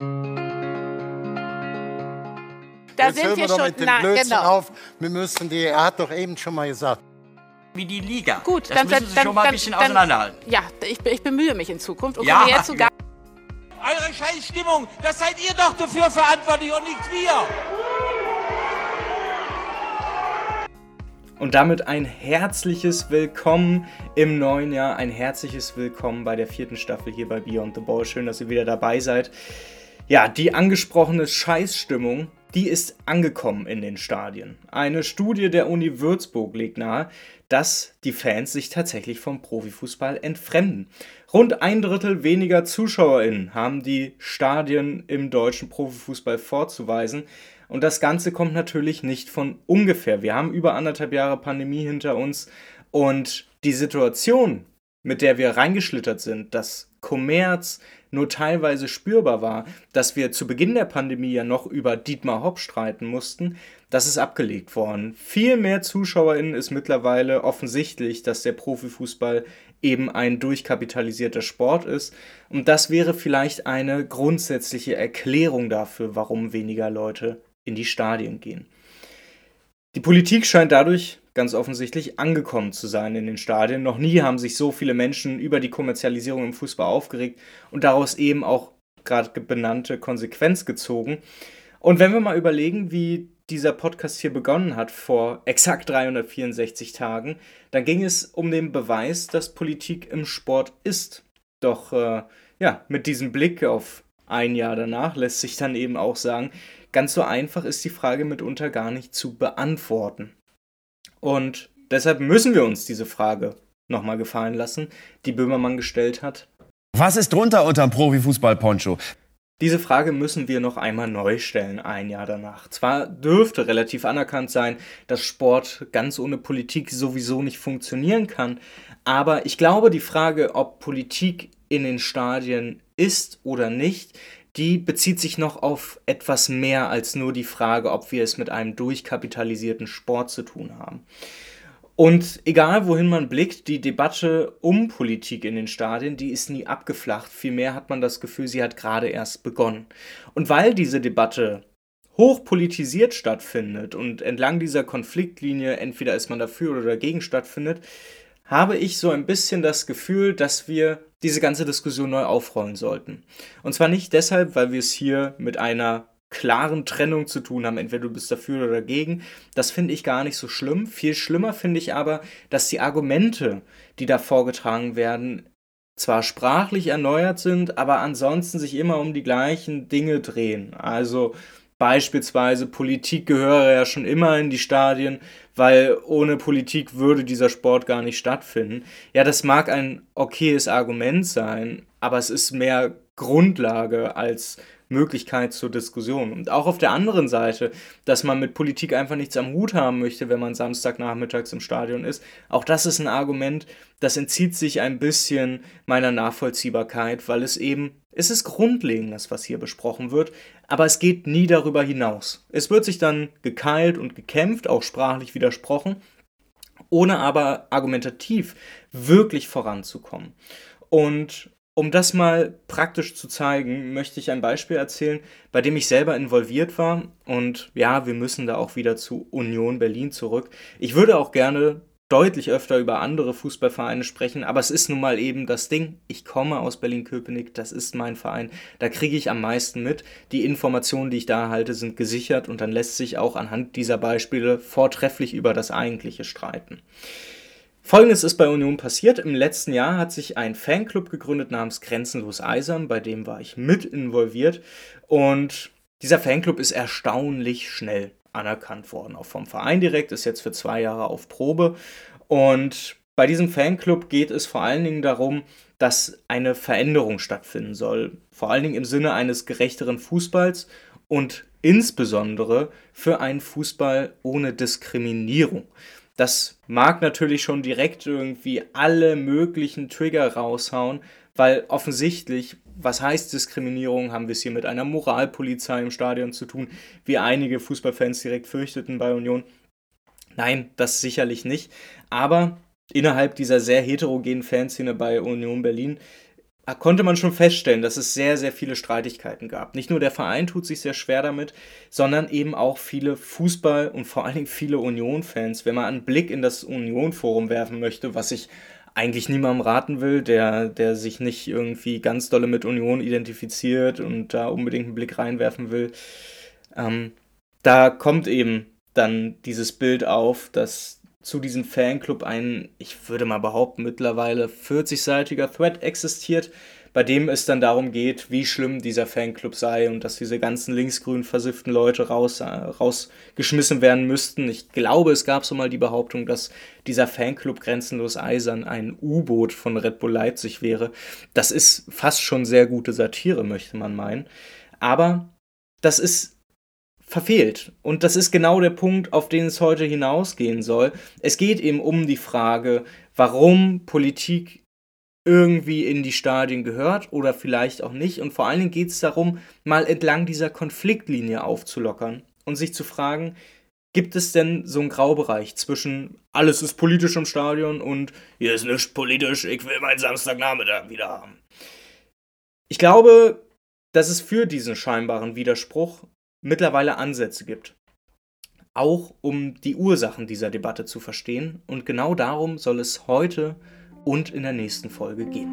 Da Jetzt sind wir, wir schon. Mit dem na, Blödsinn genau. auf. Wir müssen die, er hat doch eben schon mal gesagt. Wie die Liga. Gut, das dann müssen Sie dann, schon mal ein bisschen dann, auseinanderhalten. Ja, ich, ich, bemühe mich in Zukunft und ja. komme jetzt sogar. Eure Scheißstimmung, das seid ihr doch dafür verantwortlich und nicht wir. Und damit ein herzliches Willkommen im neuen Jahr, ein herzliches Willkommen bei der vierten Staffel hier bei Beyond the Ball. Schön, dass ihr wieder dabei seid. Ja, die angesprochene Scheißstimmung, die ist angekommen in den Stadien. Eine Studie der Uni Würzburg legt nahe, dass die Fans sich tatsächlich vom Profifußball entfremden. Rund ein Drittel weniger ZuschauerInnen haben die Stadien im deutschen Profifußball vorzuweisen. Und das Ganze kommt natürlich nicht von ungefähr. Wir haben über anderthalb Jahre Pandemie hinter uns und die Situation, mit der wir reingeschlittert sind, dass Kommerz nur teilweise spürbar war, dass wir zu Beginn der Pandemie ja noch über Dietmar Hopp streiten mussten, das ist abgelegt worden. Viel mehr ZuschauerInnen ist mittlerweile offensichtlich, dass der Profifußball eben ein durchkapitalisierter Sport ist. Und das wäre vielleicht eine grundsätzliche Erklärung dafür, warum weniger Leute in die Stadien gehen. Die Politik scheint dadurch ganz offensichtlich angekommen zu sein in den Stadien. Noch nie haben sich so viele Menschen über die Kommerzialisierung im Fußball aufgeregt und daraus eben auch gerade benannte Konsequenz gezogen. Und wenn wir mal überlegen, wie dieser Podcast hier begonnen hat vor exakt 364 Tagen, dann ging es um den Beweis, dass Politik im Sport ist. Doch äh, ja, mit diesem Blick auf ein Jahr danach lässt sich dann eben auch sagen, ganz so einfach ist die Frage mitunter gar nicht zu beantworten. Und deshalb müssen wir uns diese Frage nochmal gefallen lassen, die Böhmermann gestellt hat. Was ist drunter unterm Profifußball-Poncho? Diese Frage müssen wir noch einmal neu stellen, ein Jahr danach. Zwar dürfte relativ anerkannt sein, dass Sport ganz ohne Politik sowieso nicht funktionieren kann, aber ich glaube, die Frage, ob Politik in den Stadien ist oder nicht, die bezieht sich noch auf etwas mehr als nur die Frage, ob wir es mit einem durchkapitalisierten Sport zu tun haben. Und egal wohin man blickt, die Debatte um Politik in den Stadien, die ist nie abgeflacht. Vielmehr hat man das Gefühl, sie hat gerade erst begonnen. Und weil diese Debatte hochpolitisiert stattfindet und entlang dieser Konfliktlinie entweder ist man dafür oder dagegen stattfindet, habe ich so ein bisschen das Gefühl, dass wir diese ganze Diskussion neu aufrollen sollten. Und zwar nicht deshalb, weil wir es hier mit einer klaren Trennung zu tun haben, entweder du bist dafür oder dagegen. Das finde ich gar nicht so schlimm. Viel schlimmer finde ich aber, dass die Argumente, die da vorgetragen werden, zwar sprachlich erneuert sind, aber ansonsten sich immer um die gleichen Dinge drehen. Also Beispielsweise Politik gehöre ja schon immer in die Stadien, weil ohne Politik würde dieser Sport gar nicht stattfinden. Ja, das mag ein okayes Argument sein, aber es ist mehr Grundlage als Möglichkeit zur Diskussion. Und auch auf der anderen Seite, dass man mit Politik einfach nichts am Hut haben möchte, wenn man Samstagnachmittags im Stadion ist. Auch das ist ein Argument, das entzieht sich ein bisschen meiner Nachvollziehbarkeit, weil es eben, es ist grundlegendes, was hier besprochen wird, aber es geht nie darüber hinaus. Es wird sich dann gekeilt und gekämpft, auch sprachlich widersprochen, ohne aber argumentativ wirklich voranzukommen. Und um das mal praktisch zu zeigen, möchte ich ein Beispiel erzählen, bei dem ich selber involviert war. Und ja, wir müssen da auch wieder zu Union Berlin zurück. Ich würde auch gerne deutlich öfter über andere Fußballvereine sprechen, aber es ist nun mal eben das Ding. Ich komme aus Berlin-Köpenick, das ist mein Verein. Da kriege ich am meisten mit. Die Informationen, die ich da erhalte, sind gesichert und dann lässt sich auch anhand dieser Beispiele vortrefflich über das Eigentliche streiten. Folgendes ist bei Union passiert. Im letzten Jahr hat sich ein Fanclub gegründet namens Grenzenlos Eisern, bei dem war ich mit involviert. Und dieser Fanclub ist erstaunlich schnell anerkannt worden, auch vom Verein direkt, ist jetzt für zwei Jahre auf Probe. Und bei diesem Fanclub geht es vor allen Dingen darum, dass eine Veränderung stattfinden soll. Vor allen Dingen im Sinne eines gerechteren Fußballs und insbesondere für einen Fußball ohne Diskriminierung. Das mag natürlich schon direkt irgendwie alle möglichen Trigger raushauen, weil offensichtlich, was heißt Diskriminierung, haben wir es hier mit einer Moralpolizei im Stadion zu tun, wie einige Fußballfans direkt fürchteten bei Union. Nein, das sicherlich nicht. Aber innerhalb dieser sehr heterogenen Fanszene bei Union Berlin konnte man schon feststellen, dass es sehr, sehr viele Streitigkeiten gab. Nicht nur der Verein tut sich sehr schwer damit, sondern eben auch viele Fußball- und vor allen Dingen viele Union-Fans. Wenn man einen Blick in das Union-Forum werfen möchte, was ich eigentlich niemandem raten will, der, der sich nicht irgendwie ganz dolle mit Union identifiziert und da unbedingt einen Blick reinwerfen will, ähm, da kommt eben dann dieses Bild auf, dass zu diesem Fanclub ein, ich würde mal behaupten, mittlerweile 40-seitiger Thread existiert, bei dem es dann darum geht, wie schlimm dieser Fanclub sei und dass diese ganzen linksgrün versifften Leute raus, äh, rausgeschmissen werden müssten. Ich glaube, es gab so mal die Behauptung, dass dieser Fanclub Grenzenlos Eisern ein U-Boot von Red Bull Leipzig wäre. Das ist fast schon sehr gute Satire, möchte man meinen. Aber das ist verfehlt. Und das ist genau der Punkt, auf den es heute hinausgehen soll. Es geht eben um die Frage, warum Politik irgendwie in die Stadien gehört oder vielleicht auch nicht. Und vor allen Dingen geht es darum, mal entlang dieser Konfliktlinie aufzulockern und sich zu fragen, gibt es denn so einen Graubereich zwischen alles ist politisch im Stadion und hier ist nichts politisch, ich will meinen Samstagnachmittag wieder haben. Ich glaube, dass es für diesen scheinbaren Widerspruch mittlerweile Ansätze gibt. Auch um die Ursachen dieser Debatte zu verstehen. Und genau darum soll es heute und in der nächsten Folge gehen.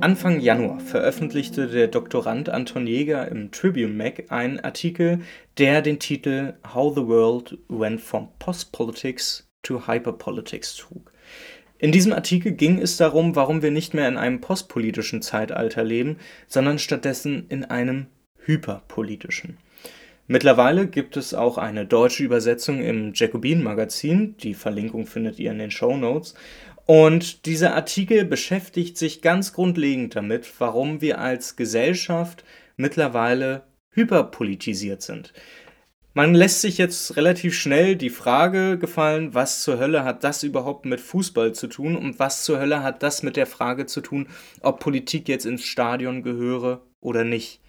Anfang Januar veröffentlichte der Doktorand Anton Jäger im Tribune Mag einen Artikel, der den Titel How the World Went from Postpolitics to Hyperpolitics trug. In diesem Artikel ging es darum, warum wir nicht mehr in einem postpolitischen Zeitalter leben, sondern stattdessen in einem hyperpolitischen. Mittlerweile gibt es auch eine deutsche Übersetzung im Jacobin Magazin, die Verlinkung findet ihr in den Show Notes, und dieser Artikel beschäftigt sich ganz grundlegend damit, warum wir als Gesellschaft mittlerweile hyperpolitisiert sind. Man lässt sich jetzt relativ schnell die Frage gefallen, was zur Hölle hat das überhaupt mit Fußball zu tun und was zur Hölle hat das mit der Frage zu tun, ob Politik jetzt ins Stadion gehöre oder nicht.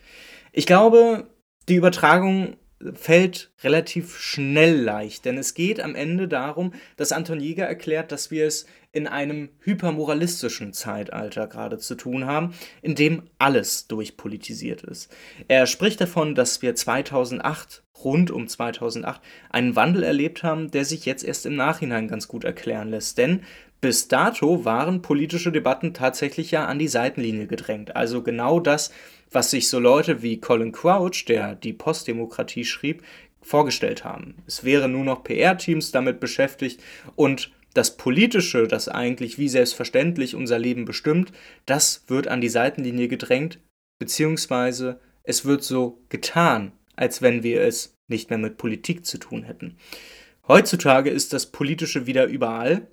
Ich glaube, die Übertragung fällt relativ schnell leicht, denn es geht am Ende darum, dass Anton Jäger erklärt, dass wir es in einem hypermoralistischen Zeitalter gerade zu tun haben, in dem alles durchpolitisiert ist. Er spricht davon, dass wir 2008, rund um 2008, einen Wandel erlebt haben, der sich jetzt erst im Nachhinein ganz gut erklären lässt, denn bis dato waren politische Debatten tatsächlich ja an die Seitenlinie gedrängt. Also genau das, was sich so Leute wie Colin Crouch, der die Postdemokratie schrieb, vorgestellt haben. Es wären nur noch PR-Teams damit beschäftigt und das Politische, das eigentlich wie selbstverständlich unser Leben bestimmt, das wird an die Seitenlinie gedrängt, beziehungsweise es wird so getan, als wenn wir es nicht mehr mit Politik zu tun hätten. Heutzutage ist das Politische wieder überall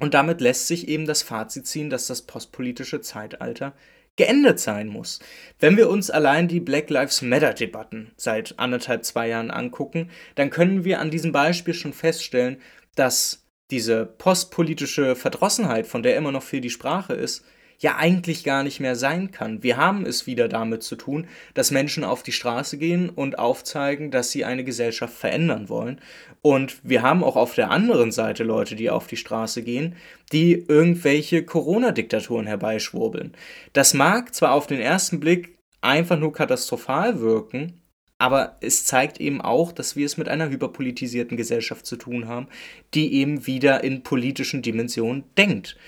und damit lässt sich eben das Fazit ziehen, dass das postpolitische Zeitalter geendet sein muss. Wenn wir uns allein die Black Lives Matter Debatten seit anderthalb, zwei Jahren angucken, dann können wir an diesem Beispiel schon feststellen, dass diese postpolitische Verdrossenheit, von der immer noch viel die Sprache ist, ja eigentlich gar nicht mehr sein kann. Wir haben es wieder damit zu tun, dass Menschen auf die Straße gehen und aufzeigen, dass sie eine Gesellschaft verändern wollen. Und wir haben auch auf der anderen Seite Leute, die auf die Straße gehen, die irgendwelche Corona-Diktaturen herbeischwurbeln. Das mag zwar auf den ersten Blick einfach nur katastrophal wirken, aber es zeigt eben auch, dass wir es mit einer hyperpolitisierten Gesellschaft zu tun haben, die eben wieder in politischen Dimensionen denkt.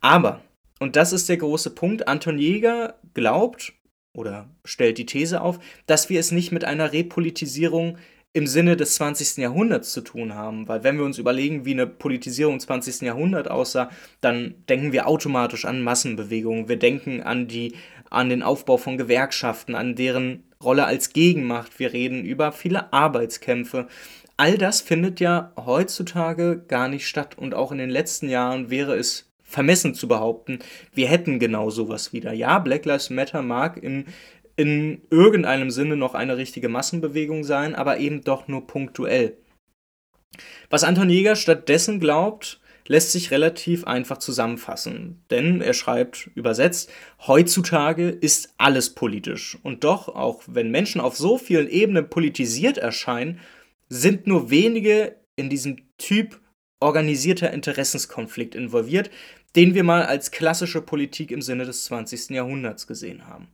Aber und das ist der große Punkt. Anton Jäger glaubt oder stellt die These auf, dass wir es nicht mit einer Repolitisierung im Sinne des 20. Jahrhunderts zu tun haben. Weil wenn wir uns überlegen, wie eine Politisierung im 20. Jahrhundert aussah, dann denken wir automatisch an Massenbewegungen. Wir denken an, die, an den Aufbau von Gewerkschaften, an deren Rolle als Gegenmacht. Wir reden über viele Arbeitskämpfe. All das findet ja heutzutage gar nicht statt. Und auch in den letzten Jahren wäre es vermessen zu behaupten, wir hätten genau sowas wieder. Ja, Black Lives Matter mag in, in irgendeinem Sinne noch eine richtige Massenbewegung sein, aber eben doch nur punktuell. Was Anton Jäger stattdessen glaubt, lässt sich relativ einfach zusammenfassen, denn er schreibt übersetzt, heutzutage ist alles politisch. Und doch, auch wenn Menschen auf so vielen Ebenen politisiert erscheinen, sind nur wenige in diesem Typ organisierter Interessenskonflikt involviert, den wir mal als klassische Politik im Sinne des 20. Jahrhunderts gesehen haben.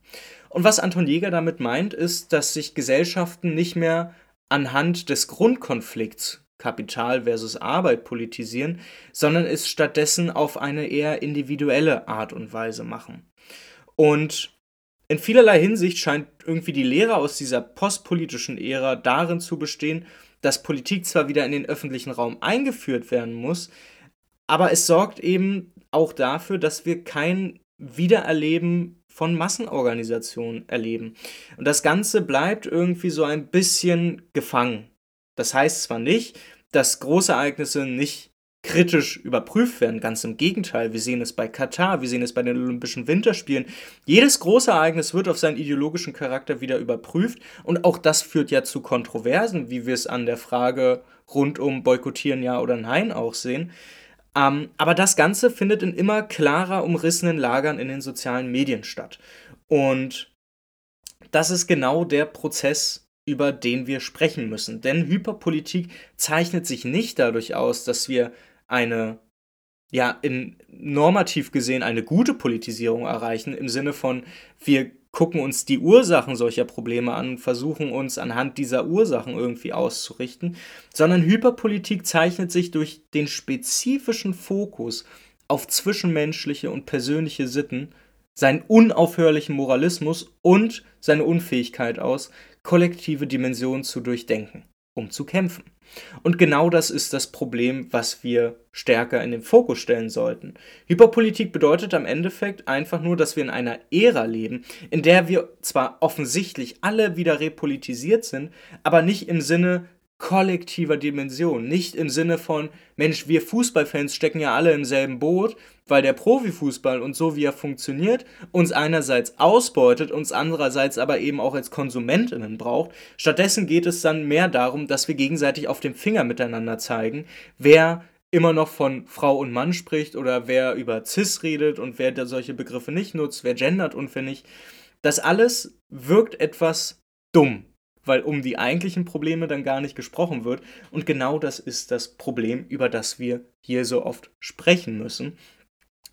Und was Anton Jäger damit meint, ist, dass sich Gesellschaften nicht mehr anhand des Grundkonflikts Kapital versus Arbeit politisieren, sondern es stattdessen auf eine eher individuelle Art und Weise machen. Und in vielerlei Hinsicht scheint irgendwie die Lehre aus dieser postpolitischen Ära darin zu bestehen, dass Politik zwar wieder in den öffentlichen Raum eingeführt werden muss, aber es sorgt eben auch dafür, dass wir kein Wiedererleben von Massenorganisationen erleben. Und das Ganze bleibt irgendwie so ein bisschen gefangen. Das heißt zwar nicht, dass Großereignisse nicht kritisch überprüft werden. Ganz im Gegenteil, wir sehen es bei Katar, wir sehen es bei den Olympischen Winterspielen. Jedes große Ereignis wird auf seinen ideologischen Charakter wieder überprüft und auch das führt ja zu Kontroversen, wie wir es an der Frage rund um Boykottieren ja oder nein auch sehen. Ähm, aber das Ganze findet in immer klarer umrissenen Lagern in den sozialen Medien statt. Und das ist genau der Prozess, über den wir sprechen müssen. Denn Hyperpolitik zeichnet sich nicht dadurch aus, dass wir eine, ja, in normativ gesehen eine gute Politisierung erreichen, im Sinne von, wir gucken uns die Ursachen solcher Probleme an und versuchen uns anhand dieser Ursachen irgendwie auszurichten, sondern Hyperpolitik zeichnet sich durch den spezifischen Fokus auf zwischenmenschliche und persönliche Sitten, seinen unaufhörlichen Moralismus und seine Unfähigkeit aus, kollektive Dimensionen zu durchdenken, um zu kämpfen. Und genau das ist das Problem, was wir stärker in den Fokus stellen sollten. Hyperpolitik bedeutet am Endeffekt einfach nur, dass wir in einer Ära leben, in der wir zwar offensichtlich alle wieder repolitisiert sind, aber nicht im Sinne kollektiver Dimension. Nicht im Sinne von, Mensch, wir Fußballfans stecken ja alle im selben Boot, weil der Profifußball und so wie er funktioniert, uns einerseits ausbeutet, uns andererseits aber eben auch als Konsumentinnen braucht. Stattdessen geht es dann mehr darum, dass wir gegenseitig auf dem Finger miteinander zeigen, wer immer noch von Frau und Mann spricht oder wer über Cis redet und wer da solche Begriffe nicht nutzt, wer gendert und wer nicht. Das alles wirkt etwas dumm weil um die eigentlichen Probleme dann gar nicht gesprochen wird. Und genau das ist das Problem, über das wir hier so oft sprechen müssen.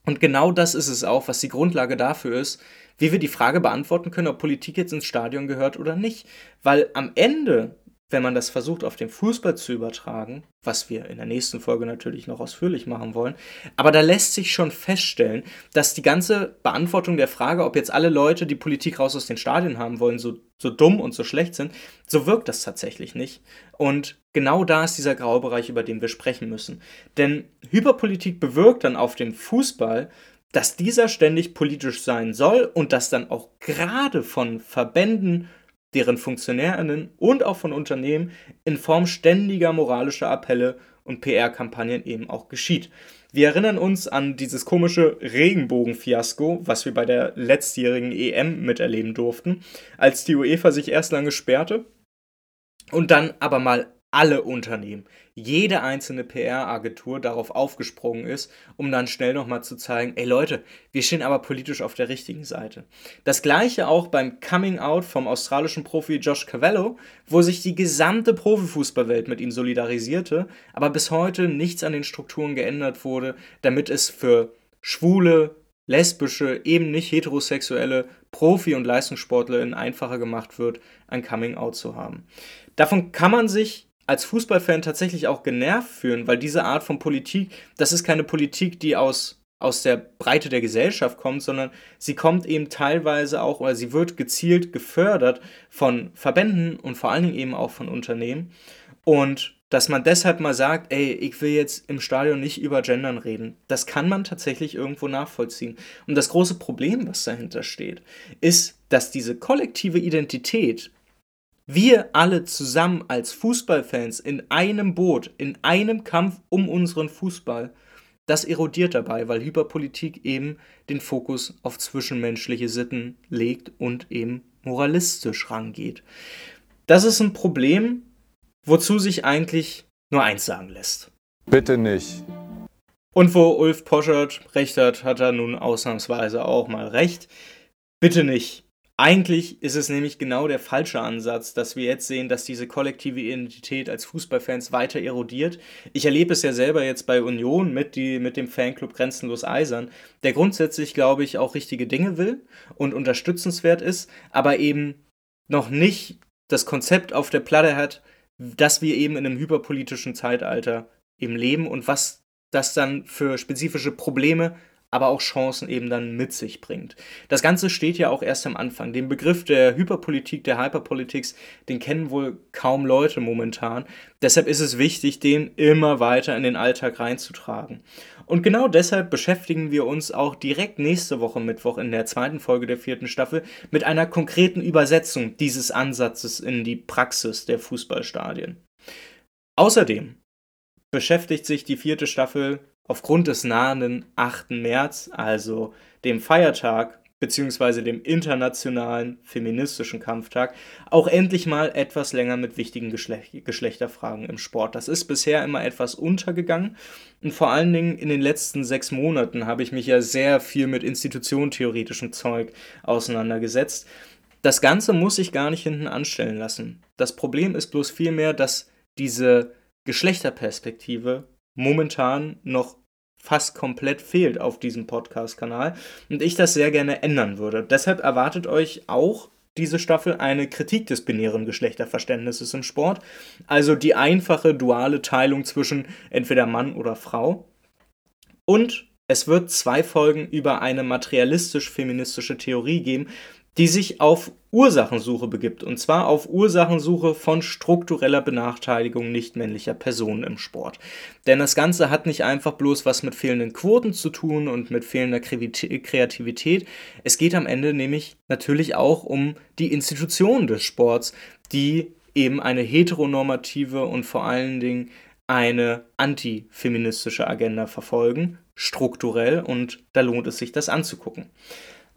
Und genau das ist es auch, was die Grundlage dafür ist, wie wir die Frage beantworten können, ob Politik jetzt ins Stadion gehört oder nicht. Weil am Ende wenn man das versucht auf den Fußball zu übertragen, was wir in der nächsten Folge natürlich noch ausführlich machen wollen, aber da lässt sich schon feststellen, dass die ganze Beantwortung der Frage, ob jetzt alle Leute die Politik raus aus den Stadien haben wollen, so, so dumm und so schlecht sind, so wirkt das tatsächlich nicht. Und genau da ist dieser Graubereich, über den wir sprechen müssen. Denn Hyperpolitik bewirkt dann auf dem Fußball, dass dieser ständig politisch sein soll und dass dann auch gerade von Verbänden deren Funktionärinnen und auch von Unternehmen in Form ständiger moralischer Appelle und PR-Kampagnen eben auch geschieht. Wir erinnern uns an dieses komische Regenbogen-Fiasko, was wir bei der letztjährigen EM miterleben durften, als die UEFA sich erst lange sperrte und dann aber mal alle Unternehmen, jede einzelne PR-Agentur darauf aufgesprungen ist, um dann schnell nochmal zu zeigen, ey Leute, wir stehen aber politisch auf der richtigen Seite. Das gleiche auch beim Coming Out vom australischen Profi Josh Cavallo, wo sich die gesamte Profifußballwelt mit ihm solidarisierte, aber bis heute nichts an den Strukturen geändert wurde, damit es für schwule, lesbische, eben nicht heterosexuelle Profi- und LeistungssportlerInnen einfacher gemacht wird, ein Coming Out zu haben. Davon kann man sich als Fußballfan tatsächlich auch genervt fühlen, weil diese Art von Politik, das ist keine Politik, die aus, aus der Breite der Gesellschaft kommt, sondern sie kommt eben teilweise auch oder sie wird gezielt gefördert von Verbänden und vor allen Dingen eben auch von Unternehmen. Und dass man deshalb mal sagt, ey, ich will jetzt im Stadion nicht über Gendern reden, das kann man tatsächlich irgendwo nachvollziehen. Und das große Problem, was dahinter steht, ist, dass diese kollektive Identität wir alle zusammen als Fußballfans in einem Boot, in einem Kampf um unseren Fußball, das erodiert dabei, weil Hyperpolitik eben den Fokus auf zwischenmenschliche Sitten legt und eben moralistisch rangeht. Das ist ein Problem, wozu sich eigentlich nur eins sagen lässt. Bitte nicht. Und wo Ulf Poschert recht hat, hat er nun ausnahmsweise auch mal recht. Bitte nicht. Eigentlich ist es nämlich genau der falsche Ansatz, dass wir jetzt sehen, dass diese kollektive Identität als Fußballfans weiter erodiert. Ich erlebe es ja selber jetzt bei Union mit, die, mit dem Fanclub Grenzenlos Eisern, der grundsätzlich, glaube ich, auch richtige Dinge will und unterstützenswert ist, aber eben noch nicht das Konzept auf der Platte hat, dass wir eben in einem hyperpolitischen Zeitalter eben leben und was das dann für spezifische Probleme aber auch Chancen eben dann mit sich bringt. Das Ganze steht ja auch erst am Anfang. Den Begriff der Hyperpolitik, der Hyperpolitics, den kennen wohl kaum Leute momentan. Deshalb ist es wichtig, den immer weiter in den Alltag reinzutragen. Und genau deshalb beschäftigen wir uns auch direkt nächste Woche Mittwoch in der zweiten Folge der vierten Staffel mit einer konkreten Übersetzung dieses Ansatzes in die Praxis der Fußballstadien. Außerdem beschäftigt sich die vierte Staffel aufgrund des nahenden 8. März, also dem Feiertag bzw. dem internationalen feministischen Kampftag, auch endlich mal etwas länger mit wichtigen Geschlech Geschlechterfragen im Sport. Das ist bisher immer etwas untergegangen und vor allen Dingen in den letzten sechs Monaten habe ich mich ja sehr viel mit institutionentheoretischem Zeug auseinandergesetzt. Das Ganze muss ich gar nicht hinten anstellen lassen. Das Problem ist bloß vielmehr, dass diese Geschlechterperspektive momentan noch fast komplett fehlt auf diesem Podcast-Kanal und ich das sehr gerne ändern würde. Deshalb erwartet euch auch diese Staffel eine Kritik des binären Geschlechterverständnisses im Sport, also die einfache duale Teilung zwischen entweder Mann oder Frau. Und es wird zwei Folgen über eine materialistisch-feministische Theorie geben, die sich auf Ursachensuche begibt, und zwar auf Ursachensuche von struktureller Benachteiligung nicht-männlicher Personen im Sport. Denn das Ganze hat nicht einfach bloß was mit fehlenden Quoten zu tun und mit fehlender Kreativität. Es geht am Ende nämlich natürlich auch um die Institutionen des Sports, die eben eine heteronormative und vor allen Dingen eine antifeministische Agenda verfolgen, strukturell, und da lohnt es sich, das anzugucken.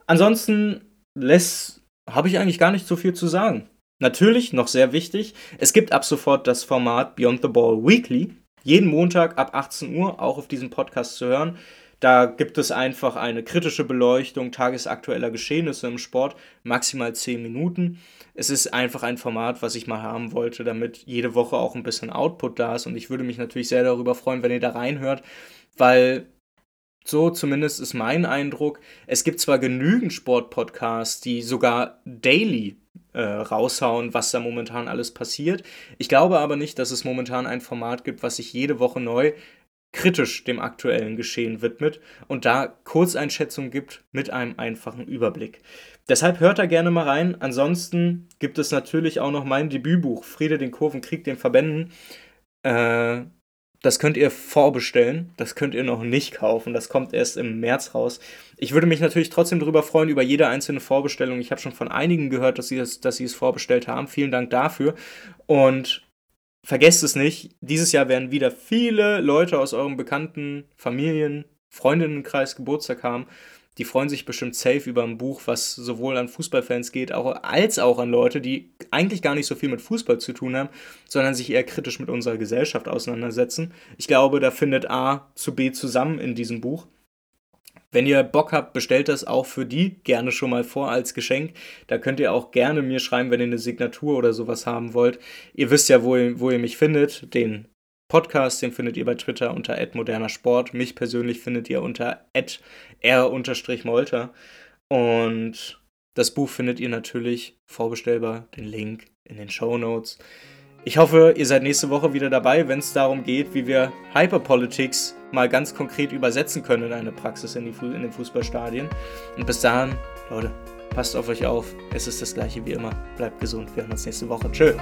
Ansonsten lässt, habe ich eigentlich gar nicht so viel zu sagen. Natürlich, noch sehr wichtig, es gibt ab sofort das Format Beyond the Ball Weekly. Jeden Montag ab 18 Uhr auch auf diesem Podcast zu hören. Da gibt es einfach eine kritische Beleuchtung tagesaktueller Geschehnisse im Sport, maximal 10 Minuten. Es ist einfach ein Format, was ich mal haben wollte, damit jede Woche auch ein bisschen Output da ist. Und ich würde mich natürlich sehr darüber freuen, wenn ihr da reinhört, weil so zumindest ist mein Eindruck. Es gibt zwar genügend Sportpodcasts, die sogar daily äh, raushauen, was da momentan alles passiert. Ich glaube aber nicht, dass es momentan ein Format gibt, was sich jede Woche neu kritisch dem aktuellen Geschehen widmet und da Kurzeinschätzungen gibt mit einem einfachen Überblick. Deshalb hört da gerne mal rein. Ansonsten gibt es natürlich auch noch mein Debütbuch Friede den Kurven, Krieg den Verbänden. Äh, das könnt ihr vorbestellen. Das könnt ihr noch nicht kaufen. Das kommt erst im März raus. Ich würde mich natürlich trotzdem darüber freuen, über jede einzelne Vorbestellung. Ich habe schon von einigen gehört, dass sie, das, dass sie es vorbestellt haben. Vielen Dank dafür. Und vergesst es nicht, dieses Jahr werden wieder viele Leute aus eurem bekannten Familien, Freundinnenkreis Geburtstag haben die freuen sich bestimmt safe über ein Buch, was sowohl an Fußballfans geht, auch, als auch an Leute, die eigentlich gar nicht so viel mit Fußball zu tun haben, sondern sich eher kritisch mit unserer Gesellschaft auseinandersetzen. Ich glaube, da findet A zu B zusammen in diesem Buch. Wenn ihr Bock habt, bestellt das auch für die gerne schon mal vor als Geschenk. Da könnt ihr auch gerne mir schreiben, wenn ihr eine Signatur oder sowas haben wollt. Ihr wisst ja, wo ihr, wo ihr mich findet. Den Podcast, den findet ihr bei Twitter unter @modernersport. Mich persönlich findet ihr unter r-molter. Und das Buch findet ihr natürlich vorbestellbar, den Link in den Show Notes. Ich hoffe, ihr seid nächste Woche wieder dabei, wenn es darum geht, wie wir Hyperpolitics mal ganz konkret übersetzen können in eine Praxis in, die in den Fußballstadien. Und bis dahin, Leute, passt auf euch auf. Es ist das gleiche wie immer. Bleibt gesund. Wir hören uns nächste Woche. Tschö.